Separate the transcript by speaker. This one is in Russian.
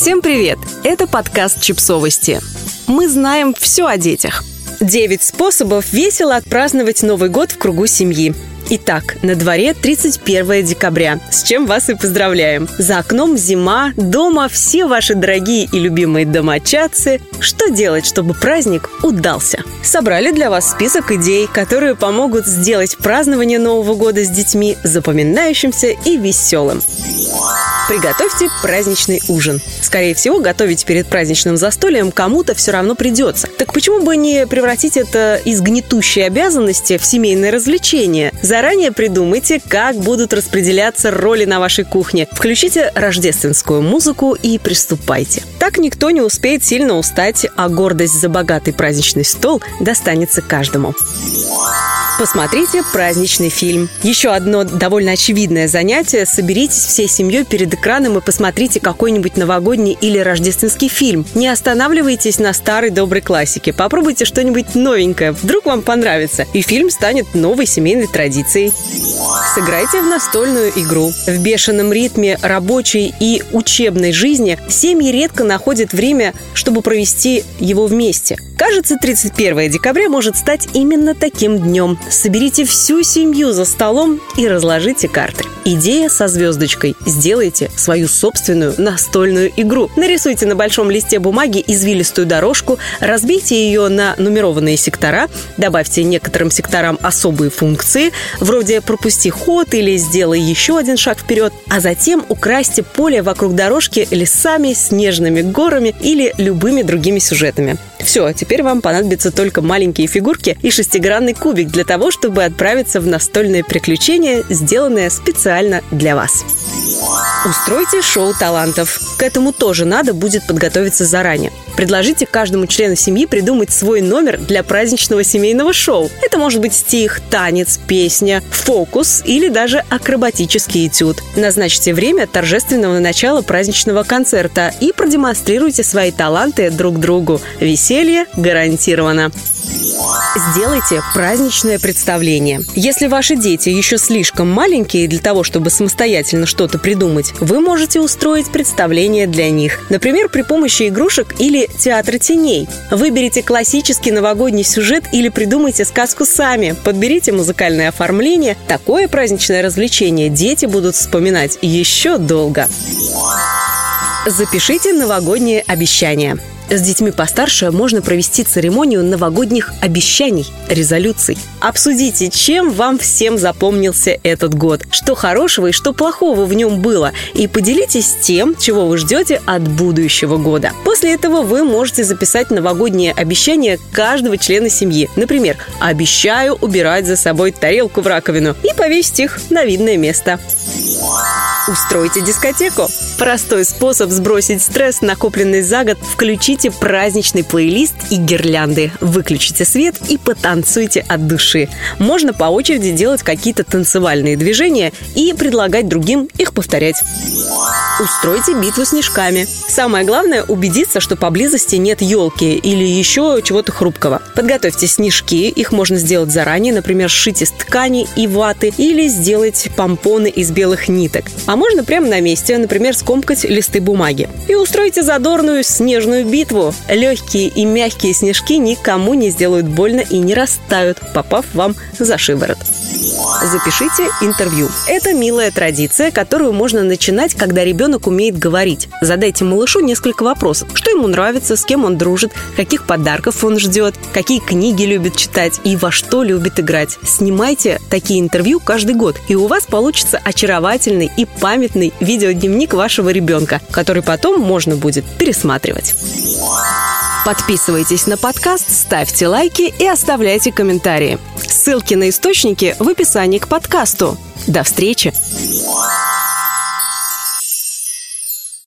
Speaker 1: Всем привет! Это подкаст «Чипсовости». Мы знаем все о детях. Девять способов весело отпраздновать Новый год в кругу семьи. Итак, на дворе 31 декабря, с чем вас и поздравляем. За окном зима, дома все ваши дорогие и любимые домочадцы. Что делать, чтобы праздник удался? Собрали для вас список идей, которые помогут сделать празднование Нового года с детьми запоминающимся и веселым. Приготовьте праздничный ужин. Скорее всего, готовить перед праздничным застольем кому-то все равно придется. Так почему бы не превратить это из гнетущей обязанности в семейное развлечение? Заранее придумайте, как будут распределяться роли на вашей кухне. Включите рождественскую музыку и приступайте. Так никто не успеет сильно устать, а гордость за богатый праздничный стол достанется каждому. Посмотрите праздничный фильм. Еще одно довольно очевидное занятие. Соберитесь всей семьей перед экраном и посмотрите какой-нибудь новогодний или рождественский фильм. Не останавливайтесь на старой доброй классике. Попробуйте что-нибудь новенькое. Вдруг вам понравится. И фильм станет новой семейной традицией. Сыграйте в настольную игру. В бешеном ритме рабочей и учебной жизни семьи редко находят время, чтобы провести его вместе. Кажется, 31 декабря может стать именно таким днем. Соберите всю семью за столом и разложите карты. Идея со звездочкой. Сделайте свою собственную настольную игру. Нарисуйте на большом листе бумаги извилистую дорожку, разбейте ее на нумерованные сектора, добавьте некоторым секторам особые функции, вроде «пропусти ход» или «сделай еще один шаг вперед», а затем украсьте поле вокруг дорожки лесами, снежными горами или любыми другими сюжетами. Все, теперь вам понадобятся только маленькие фигурки и шестигранный кубик для того, чтобы отправиться в настольное приключение, сделанное специально для вас. Устройте шоу талантов. К этому тоже надо будет подготовиться заранее. Предложите каждому члену семьи придумать свой номер для праздничного семейного шоу. Это может быть стих, танец, песня, фокус или даже акробатический этюд. Назначьте время торжественного начала праздничного концерта и продемонстрируйте свои таланты друг другу. Веселье гарантировано. Сделайте праздничное представление. Если ваши дети еще слишком маленькие для того, чтобы самостоятельно что-то придумать, вы можете устроить представление для них. Например, при помощи игрушек или театра теней. Выберите классический новогодний сюжет или придумайте сказку сами. Подберите музыкальное оформление. Такое праздничное развлечение дети будут вспоминать еще долго. Запишите новогодние обещания. С детьми постарше можно провести церемонию новогодних обещаний, резолюций. Обсудите, чем вам всем запомнился этот год, что хорошего и что плохого в нем было, и поделитесь тем, чего вы ждете от будущего года. После этого вы можете записать новогодние обещания каждого члена семьи. Например, «Обещаю убирать за собой тарелку в раковину» и повесить их на видное место. Устройте дискотеку. Простой способ сбросить стресс, накопленный за год. Включите праздничный плейлист и гирлянды. Выключите свет и потанцуйте от души. Можно по очереди делать какие-то танцевальные движения и предлагать другим их повторять. Устройте битву снежками. Самое главное – убедиться, что поблизости нет елки или еще чего-то хрупкого. Подготовьте снежки, их можно сделать заранее, например, сшить из ткани и ваты или сделать помпоны из белых ниток. А можно прямо на месте, например, скомкать листы бумаги. И устройте задорную снежную битву. Легкие и мягкие снежки никому не сделают больно и не растают, попав вам за шиворот. Запишите интервью. Это милая традиция, которую можно начинать, когда ребенок умеет говорить. Задайте малышу несколько вопросов. Что ему нравится, с кем он дружит, каких подарков он ждет, какие книги любит читать и во что любит играть. Снимайте такие интервью каждый год, и у вас получится очаровательный и памятный видеодневник вашего ребенка, который потом можно будет пересматривать. Подписывайтесь на подкаст, ставьте лайки и оставляйте комментарии. Ссылки на источники в описании к подкасту. До встречи!